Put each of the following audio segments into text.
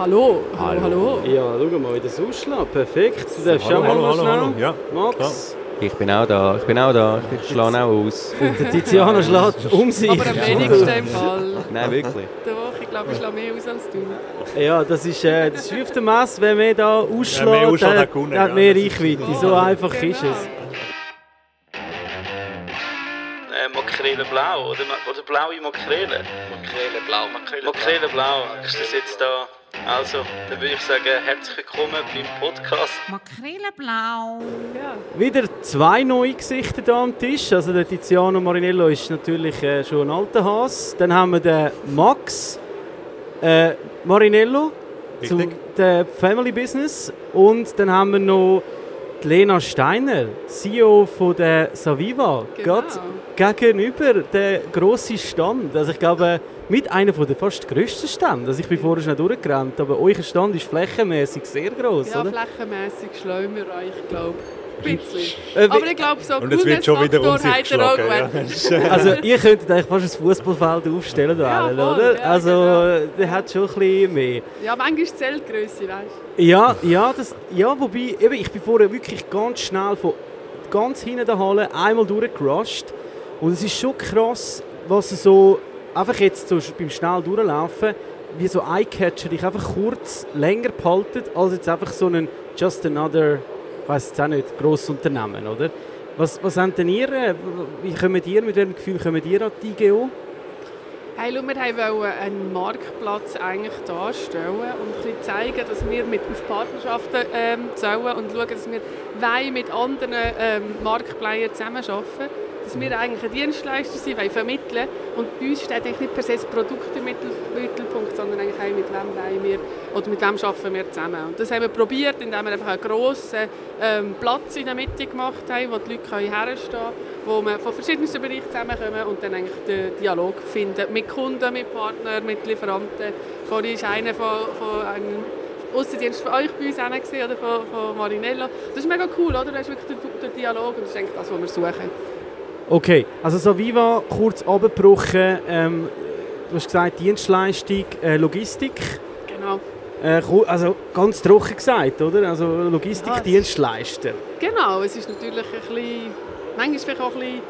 Hallo, hallo, hallo. Ja, schau mal, wie das ausschlägt. Perfekt. Du darfst Hallo, auch mal hallo, noch hallo, schnell. hallo. Ja, Max. Ich bin auch da, ich bin auch da, ich schlage auch aus. Und der Tiziana schlägt um sich. Aber am wenigsten im Fall. Nein, wirklich. Doch, ich glaube, ich schlage mehr aus als du. Ja, das ist, äh, das ist auf der Messe, wenn man da ausschlägt, mehr ausschlägt, der, hat gewonnen, der hat ja, mehr das ist Reichweite. so. So einfach Genau. ist es. Blau oder, oder blaue Makrele? Makrele blau. Makrele, blau. Ist das jetzt da? Also, dann würde ich sagen, herzlich willkommen beim Podcast. Makreleblau. Ja. Wieder zwei neue Gesichter hier am Tisch. Also der Tiziano Marinello ist natürlich äh, schon ein alter Has. Dann haben wir den Max äh, Marinello Richtig. der Family Business. Und dann haben wir noch die Lena Steiner, CEO von der Saviva. Genau. Gerade gegenüber der grossen Stand. Also ich glaube, mit einer der fast grössten Stände. Also ich bin vorher schon durchgerannt, aber euer Stand ist flächenmäßig sehr groß, Ja, oder? flächenmässig schlagen wir euch, glaube ich. Ein bisschen. Äh, wie- Aber ich glaube, so Und es wird schon wieder um sich geschlagen. Ja. Also ihr könntet eigentlich fast ein Fußballfeld aufstellen, Ja, wollen, voll, oder? ja, also genau. der hat schon ein bisschen mehr. Ja, manchmal ist die Zeltgrösse, weißt Ja, ja, das, ja, wobei eben, ich bin vorher wirklich ganz schnell von ganz hinten der Halle einmal durchgerusht und es ist schon krass, was so einfach jetzt so beim schnell durchlaufen, wie so Eyecatcher dich einfach kurz länger behalten als jetzt einfach so ein just another, ich weiß jetzt auch nicht, grosses Unternehmen, oder? Was, was habt denn ihr, äh, wie kommt ihr, mit welchem Gefühl kommt ihr an die IGO? Hey, schau, wir wollten einen Marktplatz eigentlich darstellen und ein bisschen zeigen, dass wir mit auf Partnerschaften ähm, zählen und schauen, dass wir mit anderen ähm, Marktplayern zusammenarbeiten dass wir eigentlich ein Dienstleister sind, wollen vermitteln und bei uns steht eigentlich nicht per se das Produkt im Mittel- Mittelpunkt, sondern eigentlich auch mit wem wir oder mit wem arbeiten wir zusammen. Und das haben wir probiert, indem wir einfach einen grossen ähm, Platz in der Mitte gemacht haben, wo die Leute herstehen können, wo wir von verschiedensten Bereichen zusammenkommen und dann eigentlich den Dialog finden mit Kunden, mit Partnern, mit Lieferanten. Vorhin war einer von, von einem Aussendienst von euch bei uns gesehen, oder von, von Marinello. Das ist mega cool, oder? Das ist wirklich der, der Dialog und das ist eigentlich das, was wir suchen. Okay, also so Viva, kurz abgebrochen, ähm, du hast gesagt Dienstleistung, äh, Logistik. Genau. Äh, also ganz trocken gesagt, oder? Also Ja, Logistikdienstleister. Genau, es ist natürlich ein bisschen, manchmal vielleicht auch ein bisschen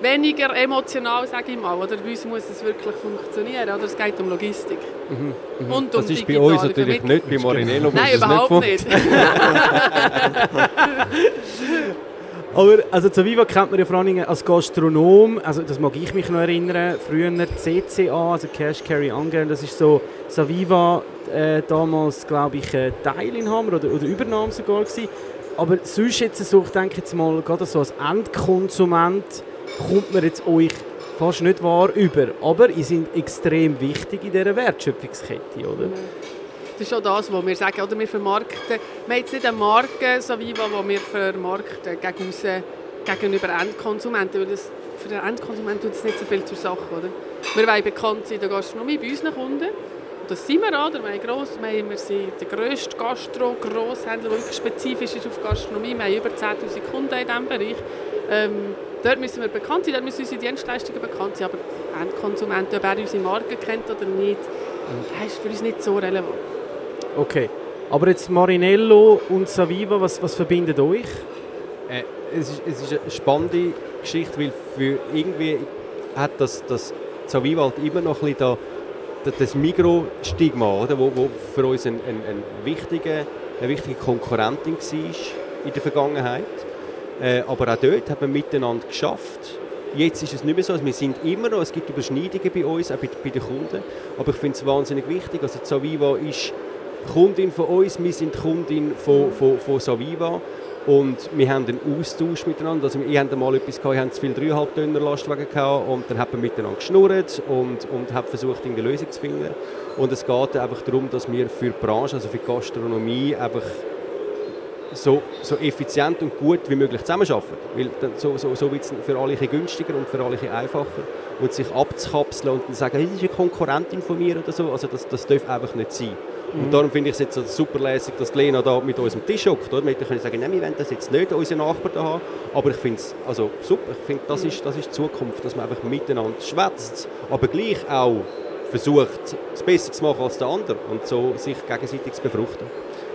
weniger emotional, sage ich mal. Oder bei uns muss es wirklich funktionieren, oder? Es geht um Logistik. Und um Das ist bei uns natürlich Vermittlung. nicht, bei Marinello Nein, muss es überhaupt nicht. nicht. Aber also zu Viva kennt man ja vor allen Dingen als Gastronom, also das mag ich mich noch erinnern, früher CCA, also Cash Carry Angel, das ist so Saviva äh, damals, glaube ich, äh, Teilinhaber oder, oder Übernahme sogar gewesen. Aber sonst jetzt so, ich denke jetzt mal, gerade so als Endkonsument kommt man jetzt euch fast nicht wahr über. Aber ihr seid extrem wichtig in dieser Wertschöpfungskette, oder? Das ist auch das, was wir sagen. Oder wir vermarkten, wir haben jetzt nicht eine Marke, so wie wo wir vermarkten gegen raus, gegenüber Endkonsumenten. Weil das, für den Endkonsumenten tut es nicht so viel zur Sache. Oder? Wir wollen bekannt sein in der Gastronomie bei unseren Kunden. Und das sind wir auch. Wir, gross, wir, wir sind der grösste Gastro-Grosshändler, der wirklich spezifisch ist auf Gastronomie. Wir haben über 10'000 Kunden in diesem Bereich. Ähm, dort müssen wir bekannt sein, dort müssen unsere Dienstleistungen bekannt sein. Aber Endkonsumenten, ob er unsere Marke kennt oder nicht, das ist für uns nicht so relevant. Okay. Aber jetzt Marinello und Saviva, was, was verbindet euch? Äh, es, ist, es ist eine spannende Geschichte, weil für irgendwie hat das, das Zaviva halt immer noch ein bisschen da, da, das Migro-Stigma, oder, wo, wo für uns ein, ein, ein wichtige, eine wichtige Konkurrentin war in der Vergangenheit. Äh, aber auch dort haben wir miteinander geschafft. Jetzt ist es nicht mehr so, also wir sind immer noch, es gibt Überschneidungen bei uns, auch bei, bei den Kunden, aber ich finde es wahnsinnig wichtig, also Zaviva ist Kundin von uns, wir sind Kundin von, von, von Saviva und wir haben einen Austausch miteinander. Also ihr habt mal etwas gehabt, ihr habt zu viel 3,5 Tonner Lastwagen gehabt und dann haben wir miteinander geschnurrt und, und haben versucht, eine Lösung zu finden. Und es geht einfach darum, dass wir für die Branche, also für die Gastronomie, einfach so, so effizient und gut wie möglich zusammenarbeiten. Weil dann, so, so, so wird es für alle günstiger und für alle einfacher. Und sich abzukapseln und dann sagen, hey, das ist eine Konkurrentin von mir oder so, also das, das darf einfach nicht sein. Und darum finde ich es jetzt super lässig, dass Lena da mit uns am Tisch hockt. Oder? Wir hätten können sagen, nein, wir wollen das jetzt nicht, unsere Nachbarn haben. Aber ich finde es also super. Ich finde, das ist, das ist die Zukunft, dass man einfach miteinander schwätzt, aber gleich auch versucht, es besser zu machen als der andere und so sich gegenseitig zu befruchten.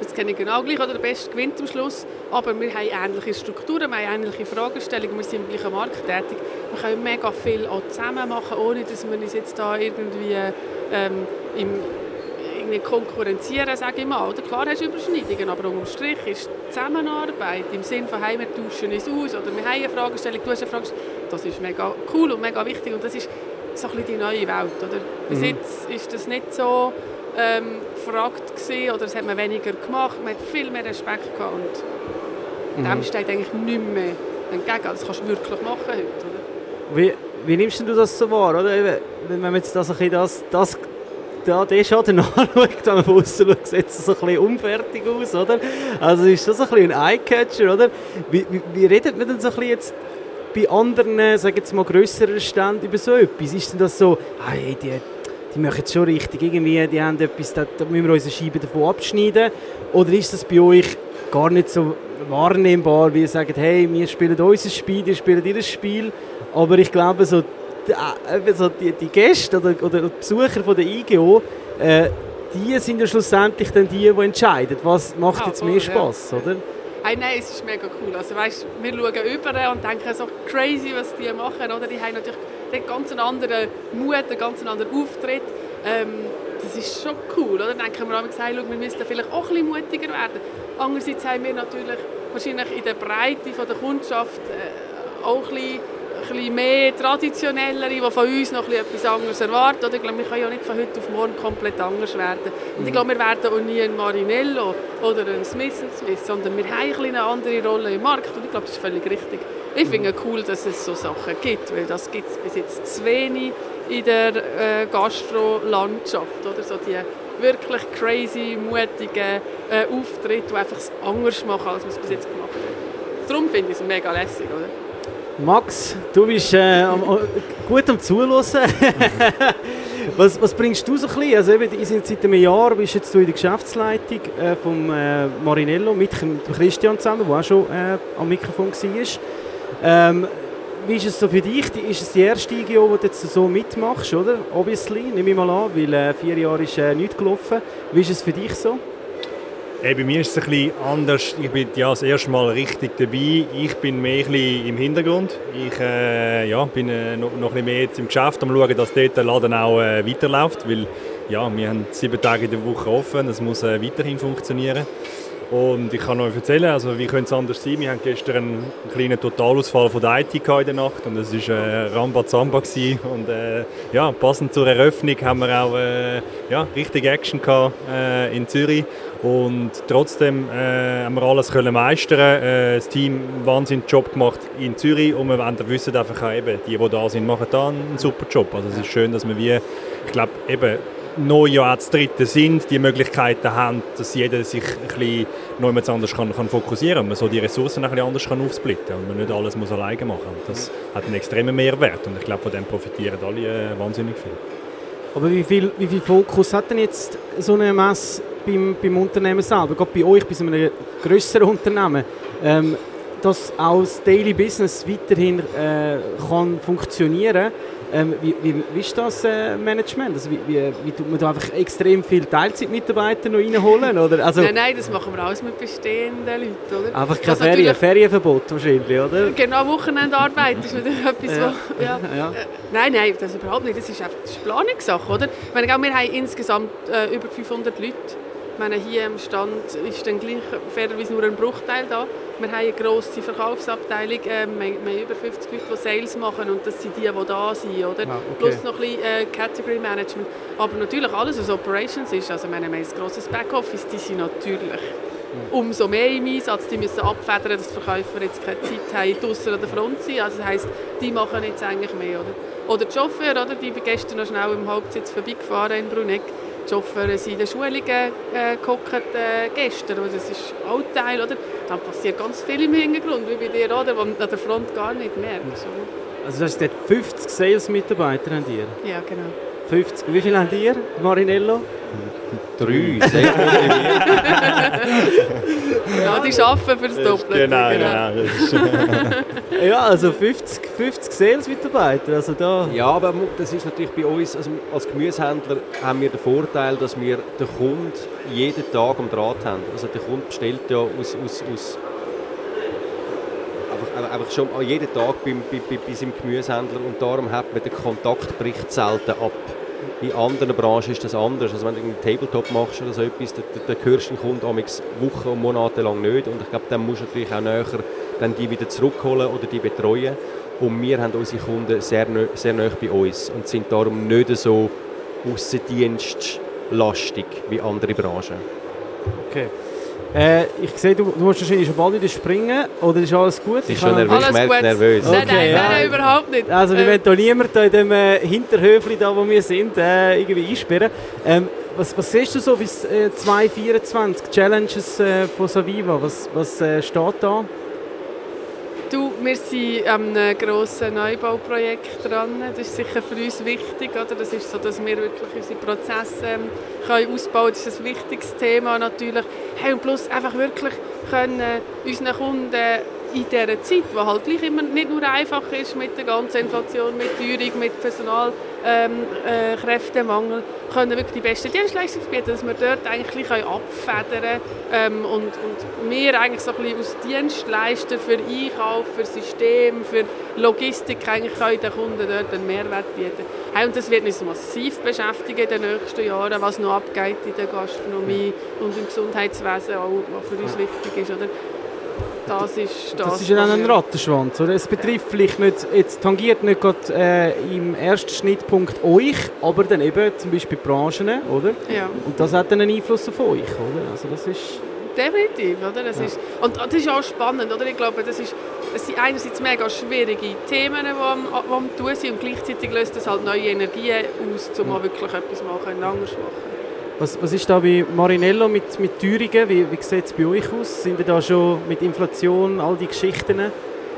Das kenne ich genau gleich, oder der Beste gewinnt am Schluss. Aber wir haben ähnliche Strukturen, wir haben ähnliche Fragestellungen, wir sind im gleichen Markt tätig. Wir können mega viel auch zusammen machen, ohne dass wir uns jetzt da irgendwie ähm, im, irgendwie konkurrenzieren, sage ich mal. Oder klar hast du Überschneidungen, aber unterm Strich ist die Zusammenarbeit im Sinne von hey, wir tauschen uns aus oder wir haben eine Fragestellung, du hast eine Fragestellung, das ist mega cool und mega wichtig und das ist so ein bisschen die neue Welt. Oder? Bis Mhm. jetzt ist das nicht so ähm, gefragt gewesen, oder es hat man weniger gemacht, man hat viel mehr Respekt gehabt und Mhm. dem steht eigentlich nicht mehr entgegen. Das kannst du wirklich machen heute. Oder? Wie, wie nimmst du das so wahr? Oder? Wenn man jetzt das, ein bisschen das, das da, den Schaden anschaut, wenn man von außen schaut, sieht es so ein bisschen unfertig aus, oder? Also ist das ein bisschen ein Eyecatcher, oder? Wie, wie, wie redet man denn so ein bisschen jetzt bei anderen, sagen jetzt mal grösseren Ständen über so etwas? Ist denn das so, ah, hey, die, die machen es schon richtig, irgendwie, die haben etwas, da, da müssen wir unsere Scheibe davon abschneiden? Oder ist das bei euch gar nicht so wahrnehmbar, wie ihr sagt, hey, wir spielen unser Spiel, ihr spielt ihr Spiel, aber ich glaube, so die, äh, eben so die, die Gäste oder, oder die Besucher von der IGO, äh, die sind ja schlussendlich dann die, die entscheiden, was macht Ah, jetzt mehr ja. Spass, oder? Hey, nein, es ist mega cool. Also, weißt, wir schauen über und denken so crazy, was die machen. Oder? Die haben natürlich einen ganz anderen Mut, einen ganz anderen Auftritt. Ähm, das ist schon cool. Oder? Dann denken wir manchmal, hey, schau, wir müssten vielleicht auch ein bisschen mutiger werden. Andererseits haben wir natürlich wahrscheinlich in der Breite von der Kundschaft äh, auch ein bisschen, ein bisschen mehr traditionellere, die von uns noch ein bisschen etwas anderes erwarten. Oder? Ich glaube, wir können ja nicht von heute auf morgen komplett anders werden. Und ich glaube, wir werden auch nie ein Marinello oder ein Smith Smith, sondern wir haben eine andere Rolle im Markt. Und ich glaube, das ist völlig richtig. Ich finde es cool, dass es so Sachen gibt, weil das gibt es bis jetzt zu wenig in der äh, Gastro-Landschaft. Oder? So die wirklich crazy, mutigen äh, Auftritte, die einfach anders machen, als wir es bis jetzt gemacht haben. Darum finde ich es mega lässig, oder? Max, du bist äh, am, gut am Zuhören. was, was bringst du so ein bisschen? Also eben, seit einem Jahr bist jetzt du in der Geschäftsleitung äh, vom äh, Marinello mit dem Christian zusammen, der auch schon äh, am Mikrofon war. Ähm, wie ist es so für dich? Ist es die erste IGO, die du jetzt so mitmachst, oder? Obviously, nehme ich mal an, weil äh, vier Jahre ist äh, nichts gelaufen. Wie ist es für dich so? Hey, bei mir ist es ein bisschen anders. Ich bin ja das erste Mal richtig dabei. Ich bin mehr ein bisschen im Hintergrund. Ich äh, ja, bin äh, noch, noch ein bisschen mehr jetzt im Geschäft, am schauen, dass dort der Laden auch äh, weiterläuft. Weil ja, wir haben sieben Tage in der Woche offen. Das muss äh, weiterhin funktionieren. Und ich kann euch erzählen, also wie könnte es anders sein? Wir hatten gestern einen kleinen Totalausfall von der IT in der Nacht und es war äh, Rambazamba. gewesen. Und äh, ja, passend zur Eröffnung haben wir auch äh, ja, richtig Action gehabt, äh, in Zürich. Und trotzdem äh, haben wir alles können meistern. Äh, das Team hat einen wahnsinnigen Job gemacht in Zürich und wir wollen- wissen einfach auch eben, die, die da sind, machen da einen super Job. Also es ist schön, dass wir wie, ich glaube eben, neu ja dritten sind, die Möglichkeiten haben, dass jeder sich ein bisschen noch jemand anders kann, kann fokussieren kann. Man so die Ressourcen ein bisschen anders kann aufsplitten und man nicht alles muss alleine machen muss. Das hat einen extremen Mehrwert und ich glaube, von dem profitieren alle äh, wahnsinnig viel. Aber wie viel, wie viel Fokus hat denn jetzt so eine Messe beim, beim Unternehmen selber? Gerade bei euch, bei so einem grösseren Unternehmen, ähm, dass auch das Daily Business weiterhin äh, kann funktionieren ähm, wie, wie, wie ist das äh, Management? Also wie, wie, wie tut man da einfach extrem viele Teilzeitmitarbeiter noch reinholen? Oder? Also, nein, nein, das machen wir alles mit bestehenden Leuten, oder? einfach kein Ferien, Ferienverbot wahrscheinlich, oder? Genau, Wochenendarbeit ist natürlich etwas, Ja. wo, ja. Ja. Nein, nein, das überhaupt nicht. Das ist einfach das ist Planungssache, oder? Ich meine, wir haben insgesamt äh, über 500 Leute. Ich meine, hier am Stand ist dann gleich fairerweise nur ein Bruchteil da. Wir haben eine grosse Verkaufsabteilung, ähm, wir, über 50 Leute, die Sales machen und das sind die, die da sind, oder? Ah, okay. Plus noch ein bisschen äh, Category Management. Aber natürlich alles, was Operations ist, also wir haben ein grosses Backoffice, die sind natürlich umso mehr im Einsatz. Die müssen abfedern, dass die Verkäufer jetzt keine Zeit haben, draussen an der Front sein. Also das heisst, die machen jetzt eigentlich mehr. Oder, oder die Chauffeure, oder? die bin gestern noch schnell im Hauptsitz vorbeigefahren in Bruneck. Chauffeure sind in den Schulungen äh, gehockt äh, gestern. Und das ist auch Teil, oder? Da passiert ganz viel im Hintergrund, wie bei dir, oder? Was du an der Front gar nicht merkst. Oder? Also das ist dort 50 Sales-Mitarbeiter habt ihr. Ja, genau. 50. Wie viel habt ihr, Marinello? Drei, sehr. Ja, genau. Die arbeiten fürs Doppelte. Genau, genau. Das ist, Ja, also 50, 50 Sales-Mitarbeiter, also da... Ja, aber das ist natürlich bei uns, also als Gemüsehändler haben wir den Vorteil, dass wir den Kunden jeden Tag am Draht haben. Also der Kunde bestellt ja aus, aus, aus einfach, schon jeden Tag beim, bei, bei, bei seinem Gemüsehändler und darum hat man den Kontakt bricht selten ab. In anderen Branchen ist das anders. Also wenn du einen Tabletop machst oder so etwas, dann, dann hörst du den Kunden Wochen und Monate lang nicht und ich glaube, dann musst du natürlich auch näher dann die wieder zurückholen oder die betreuen. Und wir haben unsere Kunden sehr, sehr nah bei uns und sind darum nicht so aussendienstlastig wie andere Branchen. Okay. Äh, ich sehe, du, du musst wahrscheinlich schon bald wieder springen, oder ist alles gut? Ich ist schon nervös, Alles gut. nervös. Nein, Okay, nein, ja. nein, nein, überhaupt nicht. Also wir Äh, wollen hier niemanden da in dem äh, Hinterhöfli, da wo wir sind, äh, irgendwie einsperren. Ähm, was, was siehst du so bis äh, 2024, Challenges äh, von Saviva, was, was äh, steht da? Du, wir sind an einem grossen Neubauprojekt dran. Das ist sicher für uns wichtig. Oder? Das ist so, dass wir wirklich unsere Prozesse ähm, können ausbauen können. Das ist ein wichtiges Thema natürlich. Hey, und plus einfach wirklich können äh, unseren Kunden in dieser Zeit, die halt gleich immer nicht nur einfach ist mit der ganzen Inflation, mit Teuerung, mit Personalkräftemangel, äh, Kräftemangel, können wirklich die beste Dienstleistung bieten, dass wir dort eigentlich abfedern ähm, und, und wir eigentlich so ein bisschen als Dienstleister für Einkauf, für System, für Logistik eigentlich können den Kunden dort einen Mehrwert bieten. Hey, und das wird uns massiv beschäftigen in den nächsten Jahren, was noch abgeht in der Gastronomie und im Gesundheitswesen, auch, was für uns wichtig ist. Oder? Das ist das. Das ist ja dann ein Rattenschwanz, oder? Es betrifft vielleicht nicht, jetzt tangiert nicht gerade äh, im ersten Schnittpunkt euch, aber dann eben zum Beispiel Branchen, oder? Ja. Und das hat dann einen Einfluss auf euch, oder? Also das ist... Definitiv, oder? Das ist, und das ist auch spannend, oder? Ich glaube, das, ist, das sind einerseits mega schwierige Themen, die am, die am tun sind und gleichzeitig löst das halt neue Energien aus, um auch wirklich etwas machen, anders machen. Was, was ist da bei Marinello mit, mit Teuerungen? Wie, wie sieht es bei euch aus? Sind ihr da schon mit Inflation, all die Geschichten?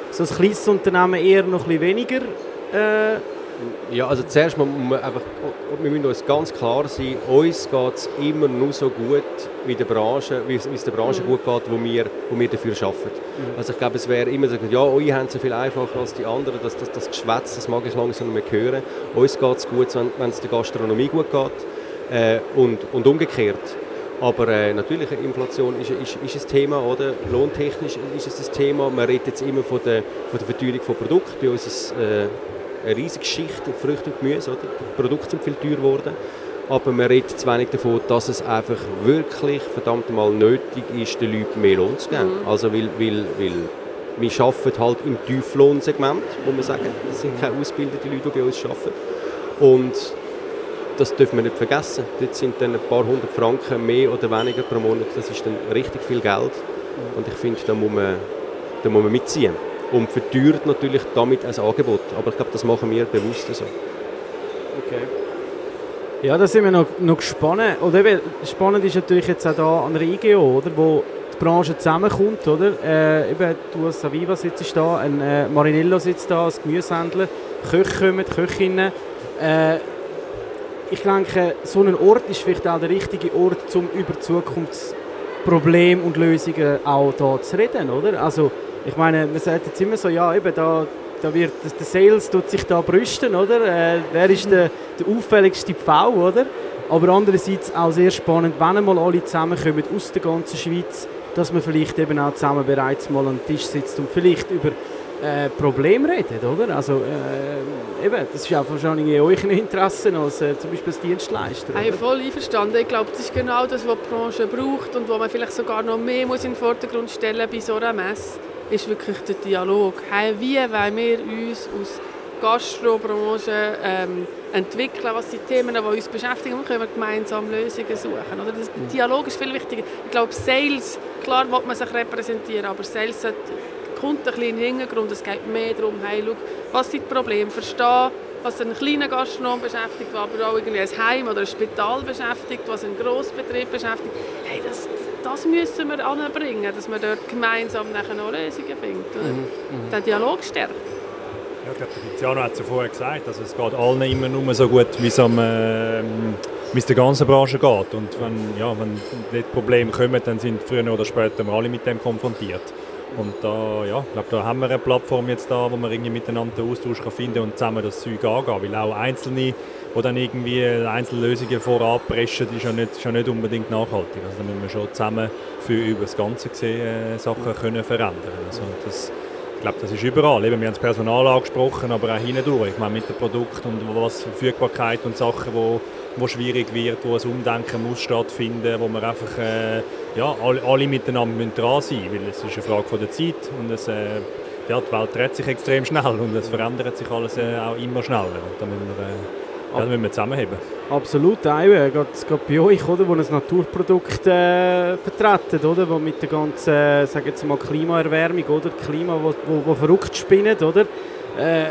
So ein kleines Unternehmen eher noch ein bisschen weniger? Äh, Ja, also zuerst muss man einfach, wir müssen uns ganz klar sein, uns geht es immer nur so gut wie der Branche, wie es wie es der Branche gut geht, wo wir, wo wir dafür arbeiten. Also ich glaube, es wäre immer so, ja, eure haben es so viel einfacher als die anderen, das, das, das Geschwätz, das mag ich langsam nicht mehr hören. Uns geht es gut, wenn, wenn es der Gastronomie gut geht äh, und, und umgekehrt. Aber äh, natürlich, Inflation ist, ist, ist ein Thema, oder? Lohntechnisch ist es ein Thema. Man redet jetzt immer von der, von der Verteuerung von Produkten. Bei uns ist es äh, eine riesige Geschichte, Früchte und Gemüse, oder? Die Produkte sind viel teuer geworden. Aber man redet zu wenig davon, dass es einfach wirklich verdammt mal nötig ist, den Leuten mehr Lohn zu geben. Also weil, weil, weil wir arbeiten halt im Tieflohnsegment, muss man sagen. Das sind keine ausgebildeten Leute, die bei uns arbeiten. Und das dürfen wir nicht vergessen. Dort sind dann ein paar hundert Franken mehr oder weniger pro Monat. Das ist dann richtig viel Geld. Und ich finde, da muss man, muss man mitziehen. Und verteuert natürlich damit ein Angebot. Aber ich glaube, das machen wir bewusst so. Ja, da sind wir noch, noch gespannt. Oder eben, spannend ist natürlich jetzt auch da an der IGO, oder, wo die Branche zusammenkommt. Oder? Äh, eben, du als Saviva sitzt da, ein äh, Marinello sitzt da als Gemüsehändler, Köche kommen, Köchinnen. Äh, ich denke, so ein Ort ist vielleicht auch der richtige Ort, um über Zukunftsprobleme und Lösungen auch da zu reden. Oder? Also, ich meine, man sagt jetzt immer so, ja, eben da, da wird der Sales tut sich da brüsten, oder? Äh, wer ist der, der auffälligste V, oder? Aber andererseits auch sehr spannend, wenn einmal alle zusammenkommen aus der ganzen Schweiz, dass man vielleicht eben auch zusammen bereits mal am Tisch sitzt und vielleicht über äh, Probleme redet, oder? Also äh, eben, das ist auch wahrscheinlich in euren Interessen als äh, zum Beispiel als Dienstleister. Hey, oder? voll einverstanden. Ich glaube, das ist genau das, was die Branche braucht und was man vielleicht sogar noch mehr muss in den Vordergrund stellen bei so einer Messe, ist wirklich der Dialog. Hey, wie wollen wir uns aus Gastrobranche ähm, entwickeln, was die Themen, die uns beschäftigen und können wir gemeinsam Lösungen suchen. Oder? Der Dialog ist viel wichtiger. Ich glaube, Sales, klar will man sich repräsentieren, aber Sales sollte kommt ein bisschen in den Hintergrund. Es geht mehr darum, hey, schau, was sind die Probleme, verstehen, was einen kleinen Gastronom beschäftigt, aber auch irgendwie ein Heim oder ein Spital beschäftigt, was einen Grossbetrieb beschäftigt. Hey, das, das müssen wir anbringen, dass man dort gemeinsam nachher noch Lösungen findet. Oder? Den Dialog stärkt. Ja, ich glaube, der Tiziano hat es ja vorher gesagt, also es geht allen immer nur so gut, wie es am, ähm, wie es der ganzen Branche geht. Und wenn, ja, wenn die Probleme kommen, dann sind früher oder später wir alle mit dem konfrontiert. Und da, ja, ich glaube, da haben wir eine Plattform jetzt da, wo man irgendwie miteinander Austausch kann finden und zusammen das Zeug angehen. Weil auch Einzelne, die dann irgendwie Einzellösungen vorab preschen, ist ja nicht, ist ja nicht unbedingt nachhaltig. Also da müssen wir schon zusammen für über das Ganze gesehen äh, Sachen können verändern. Also das, ich glaube, das ist überall. Eben, wir haben das Personal angesprochen, aber auch hindurch. Ich meine, mit dem Produkt und was Verfügbarkeit und Sachen, wo, wo schwierig wird, wo ein Umdenken muss stattfinden, wo wir einfach äh, ja, alle, alle miteinander dran sein müssen, weil es ist eine Frage von der Zeit und es, äh, ja, die Welt dreht sich extrem schnell und es verändert sich alles äh, auch immer schneller. Und da müssen wir, äh, ja, da müssen wir zusammenheben. Absolut, auch äh, gerade bei euch, oder, wo ein Naturprodukt äh, vertreten, oder, wo mit der ganzen, äh, sag jetzt mal, Klimaerwärmung, oder, Klima, wo, wo, wo verrückt spinnt, oder, äh,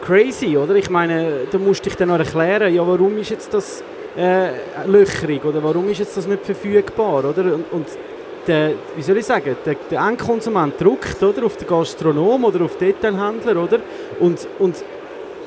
crazy, oder, ich meine, da musst dich dann noch erklären, ja, warum ist jetzt das äh, löcherig, oder? Warum ist jetzt das nicht verfügbar, oder, und, und der, wie soll ich sagen, der, der Endkonsument drückt, oder, auf den Gastronom oder auf den Detailhändler, oder, und, und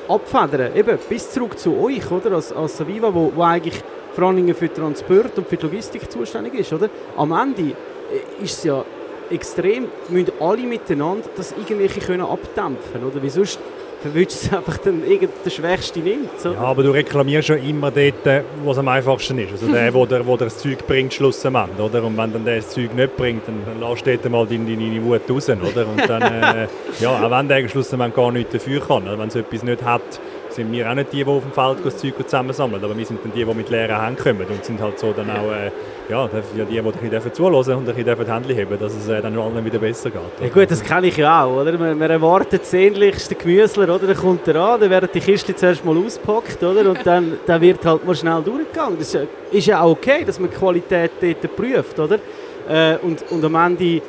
abfedern, eben bis zurück zu euch, oder, als, als Saviva, wo, wo eigentlich vor allem für Transport und für die Logistik zuständig ist, oder? Am Ende äh, ist es ja extrem, müssen alle miteinander das irgendwelche können abdämpfen, oder? Wie sonst verwünscht es einfach dann der Schwächste nimmt. So. Ja, aber du reklamierst schon immer dort, wo es am einfachsten ist. Also der, wo der, wo der das Zeug bringt, schlussendlich, oder? Und wenn dann der das Zeug nicht bringt, dann, dann lässt du mal deine, deine Wut raus, oder? Und dann, äh, ja, auch wenn der schlussendlich gar nichts dafür kann, wenn es etwas nicht hat, sind wir auch nicht die, die auf dem Feld das Zeug zusammensammeln, aber wir sind dann die, die mit leeren Händen kommen und sind halt so dann auch äh, ja, die, die ein bisschen zuhören und ein bisschen die Hände heben, dass es äh, dann allen wieder besser geht. Ja gut, das kenne ich ja auch, oder? Man, man erwartet sehnlichst den Gemüsler, oder? Dann kommt er an, dann werden die Kisten zuerst mal auspackt, oder? Und dann, dann wird halt mal schnell durchgegangen. Das ist ja auch okay, dass man die Qualität dort prüft, oder? Äh, und, und am Ende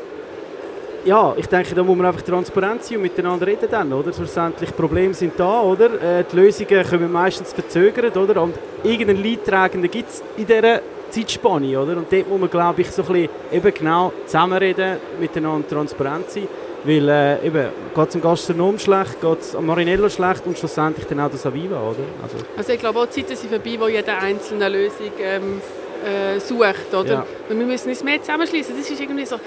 ja, ich denke, da muss man einfach transparent sein und miteinander reden dann, oder? Schlussendlich, Probleme sind da, oder? Äh, die Lösungen kommen meistens verzögert, oder? Und irgendeinen Leidtragenden gibt es in dieser Zeitspanne, oder? Und dort muss man, glaube ich, so ein bisschen eben genau zusammenreden, miteinander transparent sein, weil äh, eben, geht es dem Gastronom schlecht, geht es am Marinello schlecht und schlussendlich dann auch das Aviva, oder? Also, also ich glaube, auch die Zeiten sind vorbei, wo jede einzelne Lösung ähm, äh, sucht, oder? Ja. Und wir müssen uns mehr zusammenschließen. Das ist irgendwie so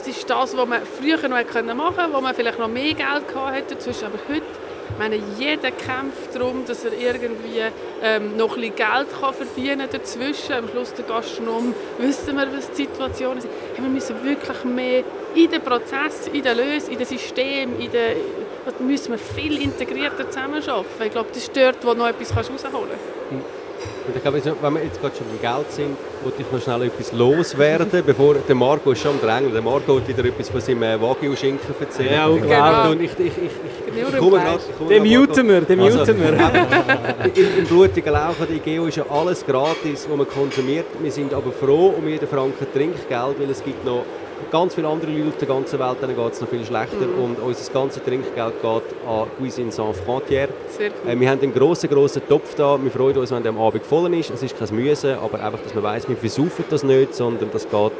das ist das, was man früher noch machen konnte, wo man vielleicht noch mehr Geld hatte dazwischen. Aber heute, ich meine, jeder kämpft darum, dass er irgendwie ähm, noch ein bisschen Geld kann verdienen kann dazwischen. Am Schluss der Gastronom wissen wir, was die Situation ist. wir müssen wirklich mehr in den Prozess, in den Lösungen, in den System, in den, müssen wir viel integrierter zusammenarbeiten. Ich glaube, das ist dort, wo du noch etwas rausholen kannst. Und ich glaube, wenn wir jetzt gerade schon beim Geld sind, wollte ich noch schnell etwas loswerden, bevor der Marco ist schon am Drängen. Der Marco hat wieder etwas von seinem äh, Wagyu-Schinken erzählt. Ja, genau. Und ich, ich, ich, ich, ich komme gerade. Den muten wir, den muten also, wir. Im, Im blutigen Lauch der IGEO ist ja alles gratis, was man konsumiert. Wir sind aber froh um jeden Franken Trinkgeld, weil es gibt noch ganz viele andere Leute auf der ganzen Welt, denen geht es noch viel schlechter. Mhm. Und unser ganzes Trinkgeld geht an Cuisine Sans Frontières. Äh, wir haben einen grossen, grossen Topf da. Wir freuen uns, wenn der am Abend voll ist. Es ist kein Müsse, aber einfach, dass man weiss, wir versaufen das nicht, sondern das geht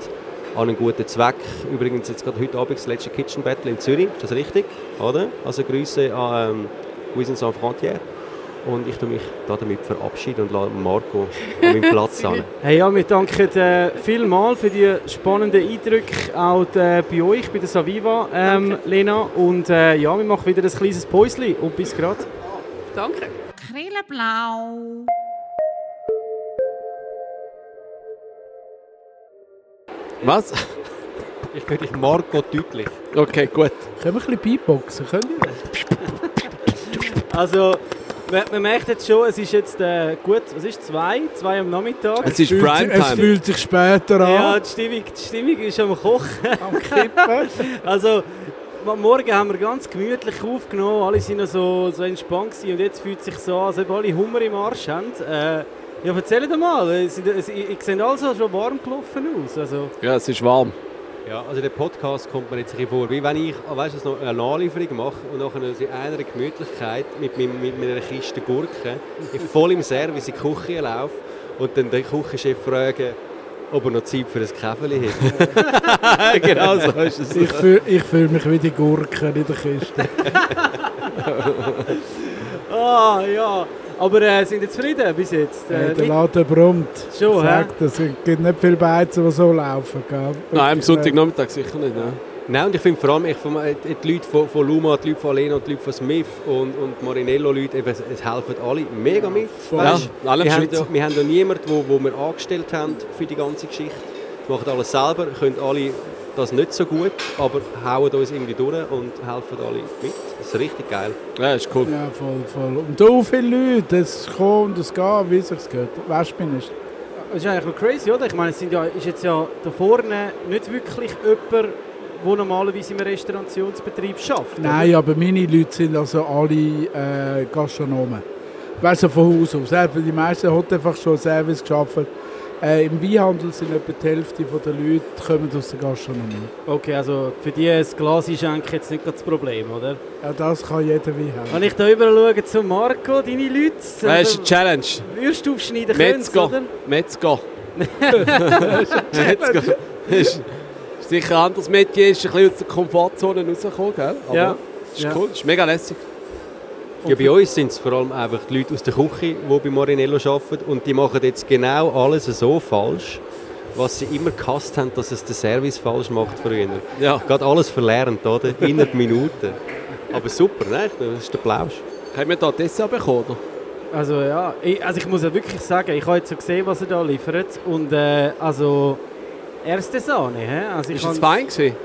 an einen guten Zweck. Übrigens jetzt gerade heute Abend das letzte Kitchen Battle in Zürich. Ist das richtig? Oder? Also Grüße an ähm, Cuisine Sans Frontières. Und ich mich damit verabschieden und lasse Marco an meinen Platz an. Hey, ja, wir danken äh, vielmals für die spannenden Eindrücke auch äh, bei euch, bei der Saviva, ähm, Lena. Und äh, ja, wir machen wieder ein kleines Päuschen und bis gerade. Danke. Krilleblau. Was? Ich höre dich Marco deutlich. Okay, gut. Können wir ein bisschen Beatboxen? Können wir? Also, man, man, merkt jetzt schon, es ist jetzt äh, gut, was ist zwei? Zwei am Nachmittag. Es ist Primetime. Es fühlt sich später an. Ja, die Stimmung, die Stimmung ist am Kochen. Am Kippen. also, morgen haben wir ganz gemütlich aufgenommen, alle sind noch so, so entspannt gewesen. und jetzt fühlt es sich so an, als ob alle Hummer im Arsch haben. Äh, ja, erzähl doch mal, ich sehe also schon warm gelaufen aus. Also. Ja, es ist warm. Ja, also der Podcast kommt mir jetzt ein vor, wie wenn ich ah, weißt, du, noch eine Nachlieferung mache und nachher in einer Gemütlichkeit mit, mit, mit meiner Kiste Gurken voll im Service in die Küche laufe und dann den Küchenchef frage, ob er noch Zeit für ein Käferli hat. genau so ist es. Ich fühle fühl mich wie die Gurken in der Kiste. ah, ja. Aber äh, sind ihr zufrieden bis jetzt? Äh, Äh, der nicht- Laden brummt. Schon, hä? Sagt, es gibt nicht viele Beizen, die so laufen. Gell? Nein, am Wirklich, Sonntagnachmittag sicher nicht. Ne? Nein, und ich finde vor allem ich, äh, die Leute von, von Luma, die Leute von Alena, die Leute von Smith und, und Marinello-Leute, es, es helfen alle mega mit. voll. Ja, alle wir, haben ja, wir haben ja niemanden, wo, wo wir angestellt haben für die ganze Geschichte. Wir machen alles selber, können alle das nicht so gut, aber hauen uns irgendwie durch und helfen alle mit. Das ist richtig geil. Ja, ist cool. Ja, voll, voll. Und so viele Leute, es kommt und es geht, wie es sich gehört. Wespen ist. Das ist eigentlich noch crazy, oder? Ich meine, es sind ja, ist jetzt ja da vorne nicht wirklich jemand, der normalerweise im Restaurationsbetrieb schafft. oder? Nein, aber meine Leute sind also alle äh, Gastronomen. Weißt du, von Haus aus. Die meisten haben einfach schon Service geschafft. Äh, Im Weinhandel sind etwa die Hälfte der Leute kommen aus der Gastronomie. Okay, also für die ein Glas einschenken jetzt nicht gerade das Problem, oder? Ja, das kann jeder Weinhandel. Wenn ich da überall schaue zu Marco, deine Leute, Das ist eine Challenge. würdest du aufschneiden können, Metzger. oder? Metzger. Metzger. Ist, ist sicher ein anderes Metier, ist ein bisschen aus der Komfortzone rausgekommen, gell? Aber Ja. ist Ja. cool, ist mega lässig. Ja, bei uns sind es vor allem einfach die Leute aus der Küche, die bei Marinello arbeiten und die machen jetzt genau alles so falsch, was sie immer gehasst haben, dass es der Service falsch macht früher. Ja. Gerade alles verlernt, oder? Innerhalb Minuten. Aber super, ne? Das ist der Plausch. Haben wir da Dessert bekommen? Oder? Also ja, ich, also ich muss ja wirklich sagen, ich habe jetzt so gesehen, was er da liefert und äh, also erste Sahne, hä? Also ich Ist es fein gewesen?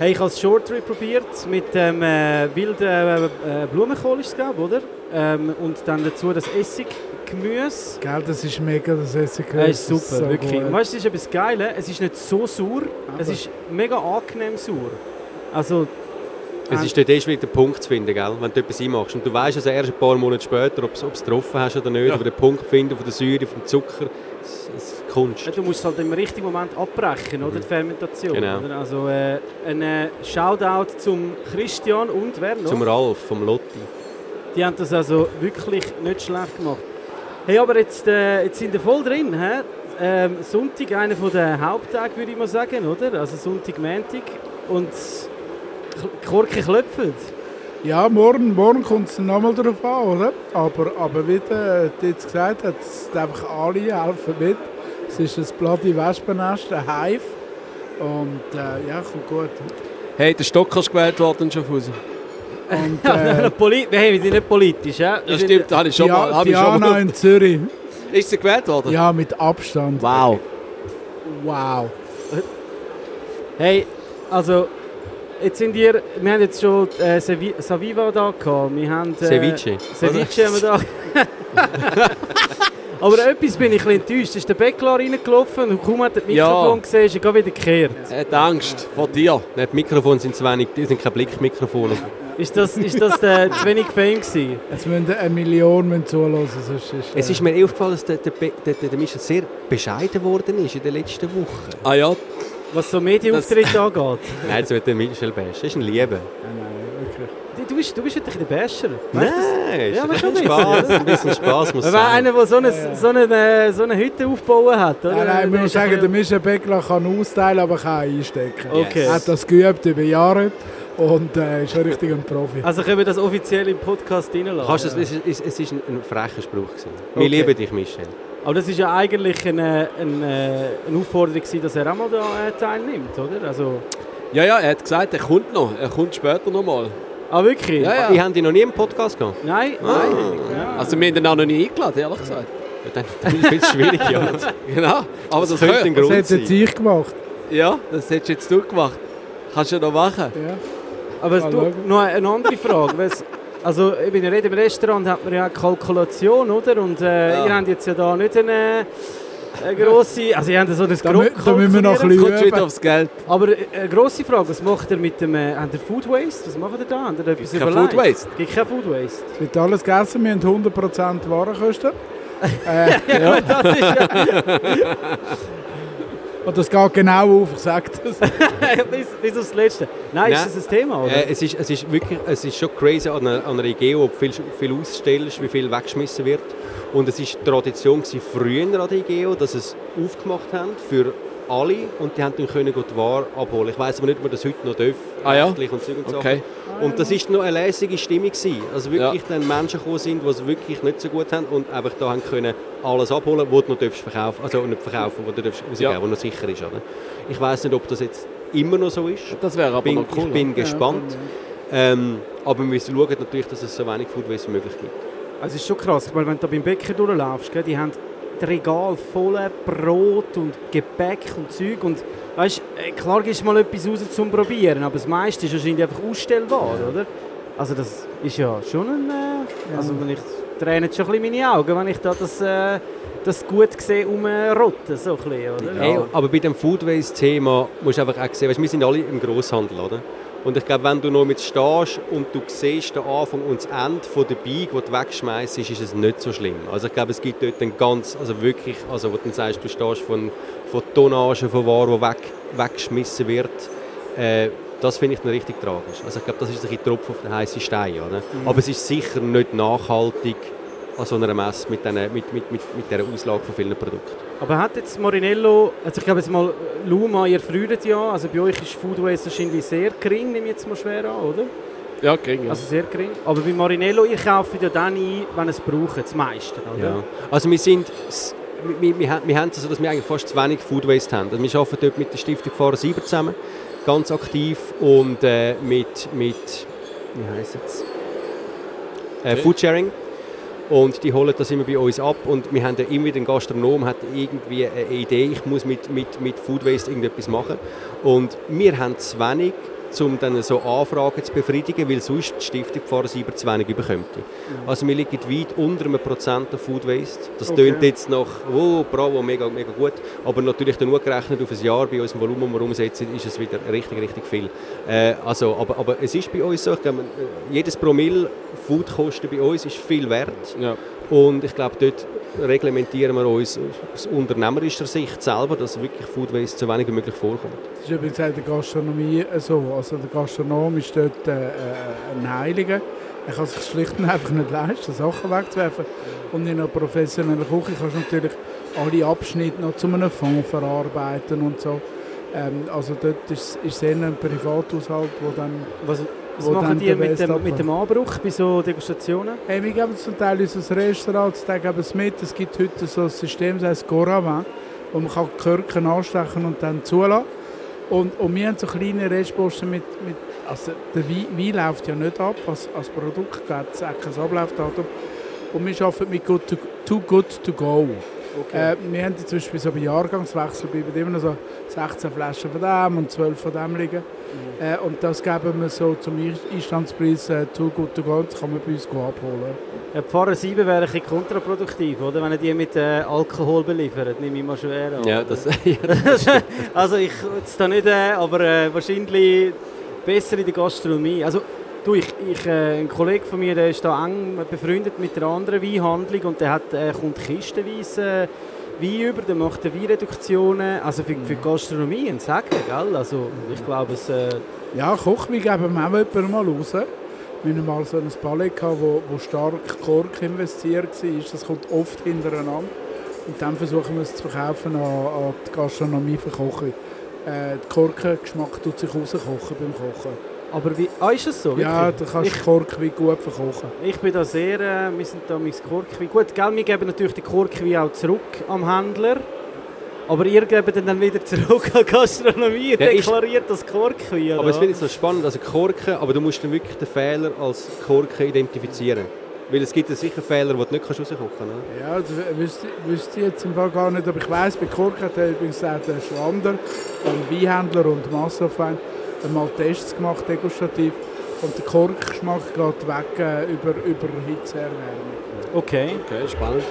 Hey, ich habe das Short Rib probiert mit dem äh, wilden äh, äh, Blumenkohl ist es, glaube oder? Ähm, und dann dazu das Essiggemüse. Gell, das ist mega, das Essig. Ja, ist super, so wirklich. gut. Weißt du, es ist etwas Geiles, es ist nicht so sauer, es Aber- ist mega angenehm sauer. Also, Es ist dort erst wieder der Punkt zu finden, gell? wenn du etwas einmachst. Und du weißt also erst ein paar Monate später, ob du es getroffen hast oder nicht, Ja. aber den Punkt finden von der Säure, vom Zucker, das das Kunst. du musst halt im richtigen Moment abbrechen, oder? Die Fermentation. Genau. Oder? Also, äh, ein äh, Shoutout zum Christian und wer noch? Zum Ralf, vom Lotti. Die haben das also wirklich nicht schlecht gemacht. Hey, aber jetzt, äh, jetzt sind wir voll drin. Hä? Ähm, Sonntag, einer der Haupttage, würde ich mal sagen, oder? Also Sonntag, Montag. Und die Korken klopfen. Ja, morgen, morgen kommt es nochmal darauf an, oder? Aber, aber wie der der jetzt gesagt hat, es sind einfach alle helfen mit. Es ist ein bloody Wespennest, ein Hive. Und äh, ja, kommt gut. Hey, der Stocker ist gewählt worden in Schaffhausen. Und äh, hey, wir sind nicht politisch. Ja? Das stimmt, habe ich schon mal. Ich schon mal. in Zürich. Ist sie gewählt worden? Ja, mit Abstand. Wow. Wow. Hey, also, jetzt sind wir, wir haben jetzt schon äh, Sevi- Saviva da gehabt. Wir haben, äh, Ceviche. Ceviche haben wir da. Aber etwas bin ich ein enttäuscht. Da ist der Bäckler reingelaufen und kaum hat er das Ja. Mikrofon gesehen, ist er wieder gekehrt. Er hat Angst vor dir. Die Mikrofone sind zu wenig, die sind keine Blickmikrofone. Ist das, ist das der, zu wenig Fame gewesen? Jetzt müssen eine Million müssen zuhören, sonst ist äh, Es ist mir eh aufgefallen, dass der, der, der, der, Michel sehr bescheiden geworden ist in den letzten Wochen. Ah ja, Was so Medienauftritte angeht. Nein, das wird der Michel Bash. Das ist ein Liebe. Du bist, du bist wirklich der Basher. Nein, Ja, aber ein schon bisschen ein bisschen, Spaß, ein bisschen Spaß muss Er war sein. einer, der so eine, so eine, äh, so eine Hütte aufbauen hat, oder? Nein, nein, ich Der muss ist sagen, ein der Michel Beckler kann austeilen, aber kann einstecken. Okay. Er hat das geübt über Jahre und äh, ist ein richtiger Profi. Also können wir das offiziell im Podcast reinlassen? Kannst du das, es, ist, es ist ein, ein frecher Spruch. Gewesen. Wir Okay. lieben dich, Michel. Aber das ist ja eigentlich eine, eine, eine Aufforderung, gewesen, dass er auch mal da äh, teilnimmt, oder? Also, ja, ja, er hat gesagt, er kommt noch. Er kommt später noch mal. Ah, wirklich? Ja, ja. Ich habe dich noch nie im Podcast gehabt. Nein? Ah. Ja. Also wir haben ihn auch noch nie eingeladen, ehrlich gesagt. Ja, Dann, dann ist es schwierig, ja. Genau. Aber das, Das könnte ein Das Grund hat jetzt sein. ich gemacht. Ja, das hättest du jetzt du gemacht. Kannst du ja noch machen. Ja. Aber du, noch eine andere Frage. also, ich bin ja im Restaurant hat man ja eine Kalkulation, oder? Und äh, Ja. ihr habt jetzt ja da nicht eine, eine grosse... Also, ihr habt so das Da, mü- da müssen wir noch ein bisschen kommt wieder aufs Geld. Aber äh, eine grosse Frage, was macht ihr mit dem... Äh, habt ihr Food Waste? Was macht ihr da? Habt ihr etwas Kein überlegt? Food Waste. Gibt kein Food Waste? Es wird alles gegessen, wir haben 100% Warenkosten. äh, Ja, gut, das ist ja... und das geht genau auf, ich sage das. bis, bis aufs Letzte. Nein, ist Nein. das ein Thema, oder? Äh, es, ist, es ist wirklich es ist schon crazy an einer, an einer IGEO, ob du viel, viel ausstellst, wie viel weggeschmissen wird. Und es ist Tradition gewesen, früher an der IGEO, dass sie es aufgemacht haben für alle und die haben dann können die Ware abholen. Ich weiß aber nicht, ob man das heute noch darf. Ah ja? Und, Okay. Und das ist noch eine lässige Stimmung gewesen. Also wirklich dann Menschen gekommen sind, die es wirklich nicht so gut haben und einfach da haben können alles abholen, was du noch darfst verkaufen, also nicht verkaufen, was du darfst rausgeben, Ja. was noch sicher ist. Oder? Ich weiß nicht, ob das jetzt immer noch so ist. Das wäre aber bin, noch cool. Ich bin ja. gespannt. Ähm, aber wir müssen schauen natürlich, dass es so wenig Food wie möglich gibt. Also es ist schon krass, ich meine, wenn du da beim Bäcker durchlaufst, gell, die haben das Regal voller Brot und Gebäck und Zeug und weißt, äh, klar gibst du mal etwas raus zum Probieren, aber das meiste ist wahrscheinlich einfach ausstellbar, oder? Also das ist ja schon ein, äh, also wenn ich tränen schon ein bisschen meine Augen, wenn ich da das, äh, das gut sehe umrotten, so ein bisschen, oder? Hey, aber bei dem Food Waste Thema musst du einfach auch sehen, weißt, wir sind alle im Grosshandel, oder? Und ich glaube, wenn du noch mit stehst und du siehst den Anfang und das Ende von der Beig, die du wegschmeißt, ist es nicht so schlimm. Also ich glaube, es gibt dort ein ganz, also wirklich, also wo du sagst, du stehst von, von Tonnage von Ware, die weg, weggeschmissen wird, äh, das finde ich dann richtig tragisch. Also ich glaube, das ist ein Tropfen auf den heißen Stein, oder? Aber es ist sicher nicht nachhaltig an so einer Messe mit, den, mit, mit, mit, mit dieser Auslage von vielen Produkten. Aber hat jetzt Marinello, also ich glaube jetzt mal, Luma, ihr frührt ja, also bei euch ist Food Waste wahrscheinlich sehr gering, nehme ich jetzt mal schwer an, oder? Ja, gering, ja. Also sehr gering. Aber bei Marinello, ihr kauft ja dann ein, wenn ihr es braucht, das meiste, oder? Ja. Also wir sind, wir, wir, haben- wir haben es so, dass wir eigentlich fast zu wenig Food Waste haben. Also wir arbeiten dort mit der Stiftung Fahrer Sieber zusammen, ganz aktiv und äh, mit, mit, wie heisst es? Äh, Okay. Foodsharing. Und die holen das immer bei uns ab und wir haben ja immer einen Gastronom, hat irgendwie eine Idee, ich muss mit, mit, mit Food Waste irgendetwas machen. Und wir haben zu wenig, um dann so Anfragen zu befriedigen, weil sonst die Stiftung Pfarrer Sieber zu wenig bekommt. Also wir liegen weit unter einem Prozent an Food Waste. Das Okay. tönt jetzt nach, oh, bravo, mega, mega gut. Aber natürlich dann nur gerechnet auf ein Jahr bei unserem Volumen, das wir umsetzen, ist es wieder richtig, richtig viel. Äh, also, aber, aber es ist bei uns so, glaube, jedes Promille Foodkosten bei uns ist viel wert. Ja. Und ich glaube, dort reglementieren wir uns aus unternehmerischer Sicht selber, dass wirklich Food Waste so wenig wie möglich vorkommt. Das ist übrigens auch in der Gastronomie so. Also der Gastronom ist dort äh, äh, ein Heiliger. Er kann sich schlicht und einfach nicht leisten, Sachen wegzuwerfen. Und in einer professionellen Küche kannst du natürlich alle Abschnitte noch zu einem Fond verarbeiten und so. Ähm, also dort ist ist es eher ein Privathaushalt, wo dann... Was, was wo machen die mit dem, mit dem Anbruch bei so Degustationen? Hey, wir geben zum Teil unser Restaurant, die geben es mit. Es gibt heute so ein System, das heißt Goravin, wo man kann die Körken anstechen und dann zulassen. Und, und wir haben so kleine Restposten mit, mit also der Wein, Wein läuft ja nicht ab, als, als Produkt gibt es kein Ablaufdatum. Und wir arbeiten mit good to, Too Good To Go. Äh, wir haben zum Beispiel so bei Jahrgangswechsel bleiben immer noch so 16 Flaschen von dem und 12 von dem liegen. Äh, und das geben wir so zum Ein- Einstandspreis äh, Too Good To Go, das kann man bei uns abholen. Ja, Pfarrer 7 wäre ein bisschen kontraproduktiv, oder? Wenn er die mit äh, Alkohol beliefert, nehme ich mal schwer an. Ja, das, also ich jetzt da nicht, äh, aber äh, wahrscheinlich besser in der Gastronomie. Also du, ich, ich, äh, ein Kollege von mir, der ist da eng befreundet mit einer anderen Weinhandlung und der hat, äh, kommt kistenweise äh, Wein über, der macht Weinreduktionen, also für, für die Gastronomie ein Segen, gell? Also ich glaube es... Äh, Ja, Kochwein geben wir auch jemandem mal raus. Wir hatten mal so ein Palais, wo, wo stark Kork investiert war. Das kommt oft hintereinander. Und dann versuchen wir es zu verkaufen an, an die Gastronomie für Kochen. Äh, der Korkengeschmack tut sich rauskochen beim Kochen. Aber wie, ah, ist das so? Ja, du kannst Korkwein gut verkochen. Ich bin da sehr, äh, wir sind da mit Korkwein. Gut, gell, wir geben natürlich den Korkwein auch zurück am Händler. Aber ihr gebt ihn dann wieder zurück an die Gastronomie und Ja, ist- deklariert das Korkwein. aber es finde ich so spannend, also Korken, aber du musst dann wirklich den Fehler als Korken identifizieren. Weil es gibt ja sicher Fehler, die du nicht kannst rauskochen kannst. Ja, das wüsste, wüsste ich jetzt im Fall gar nicht. Aber ich weiss, bei Kork hat er übrigens auch der Schwander, ein Weinhändler und Massenfein, mal Tests gemacht, degustativ. Und der Korkgeschmack geht weg äh, über, über Hitzeerwärme. Okay. Okay, spannend.